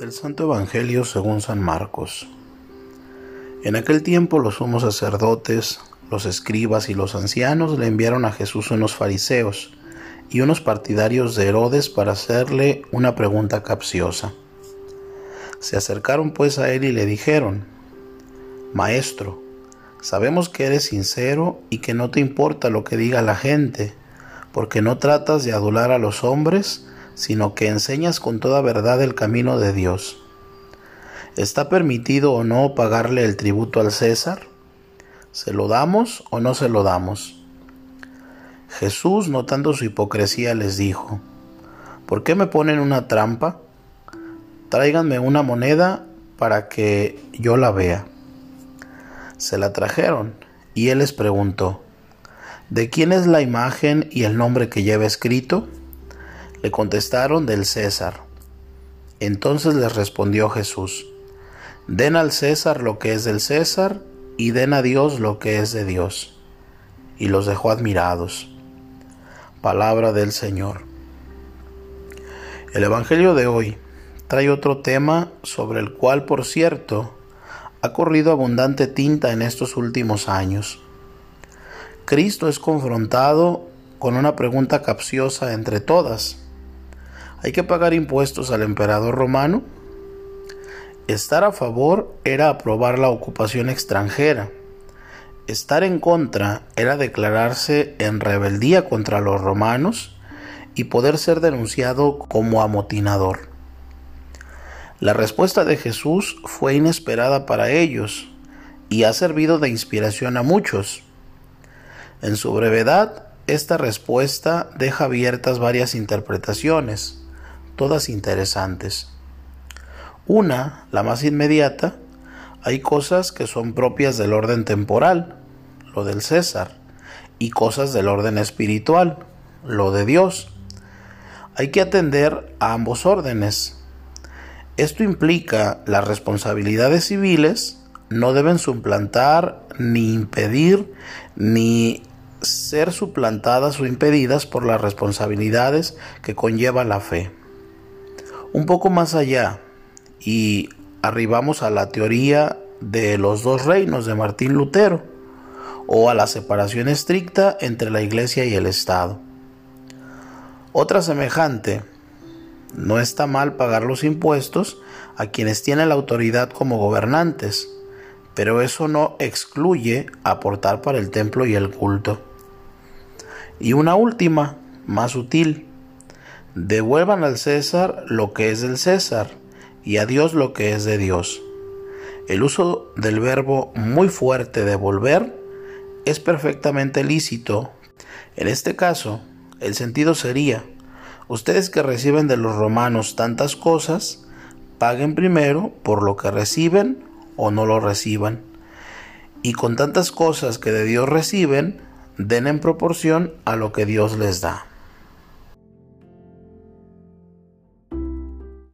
Del Santo Evangelio según San Marcos. En aquel tiempo los sumos sacerdotes, los escribas y los ancianos le enviaron a Jesús unos fariseos y unos partidarios de Herodes para hacerle una pregunta capciosa. Se acercaron pues a él y le dijeron, Maestro, sabemos que eres sincero y que no te importa lo que diga la gente, porque no tratas de adular a los hombres, sino que enseñas con toda verdad el camino de Dios. ¿Está permitido o no pagarle el tributo al César? ¿Se lo damos o no se lo damos? Jesús, notando su hipocresía, les dijo, ¿por qué me ponen una trampa? Tráiganme una moneda para que yo la vea. Se la trajeron y él les preguntó, ¿de quién es la imagen y el nombre que lleva escrito? Le contestaron del César. Entonces les respondió Jesús, Den al César lo que es del César y den a Dios lo que es de Dios. Y los dejó admirados. Palabra del Señor. El Evangelio de hoy trae otro tema sobre el cual, por cierto, ha corrido abundante tinta en estos últimos años. Cristo es confrontado con una pregunta capciosa entre todas. ¿Hay que pagar impuestos al emperador romano? Estar a favor era aprobar la ocupación extranjera. Estar en contra era declararse en rebeldía contra los romanos y poder ser denunciado como amotinador. La respuesta de Jesús fue inesperada para ellos y ha servido de inspiración a muchos. En su brevedad, esta respuesta deja abiertas varias interpretaciones todas interesantes. Una, la más inmediata, hay cosas que son propias del orden temporal, lo del César, y cosas del orden espiritual, lo de Dios. Hay que atender a ambos órdenes. Esto implica las responsabilidades civiles no deben suplantar ni impedir ni ser suplantadas o impedidas por las responsabilidades que conlleva la fe un poco más allá y arribamos a la teoría de los dos reinos de Martín Lutero o a la separación estricta entre la Iglesia y el Estado. Otra semejante, no está mal pagar los impuestos a quienes tienen la autoridad como gobernantes, pero eso no excluye aportar para el templo y el culto. Y una última, más sutil, Devuelvan al César lo que es del César y a Dios lo que es de Dios. El uso del verbo muy fuerte devolver es perfectamente lícito. En este caso, el sentido sería, ustedes que reciben de los romanos tantas cosas, paguen primero por lo que reciben o no lo reciban. Y con tantas cosas que de Dios reciben, den en proporción a lo que Dios les da.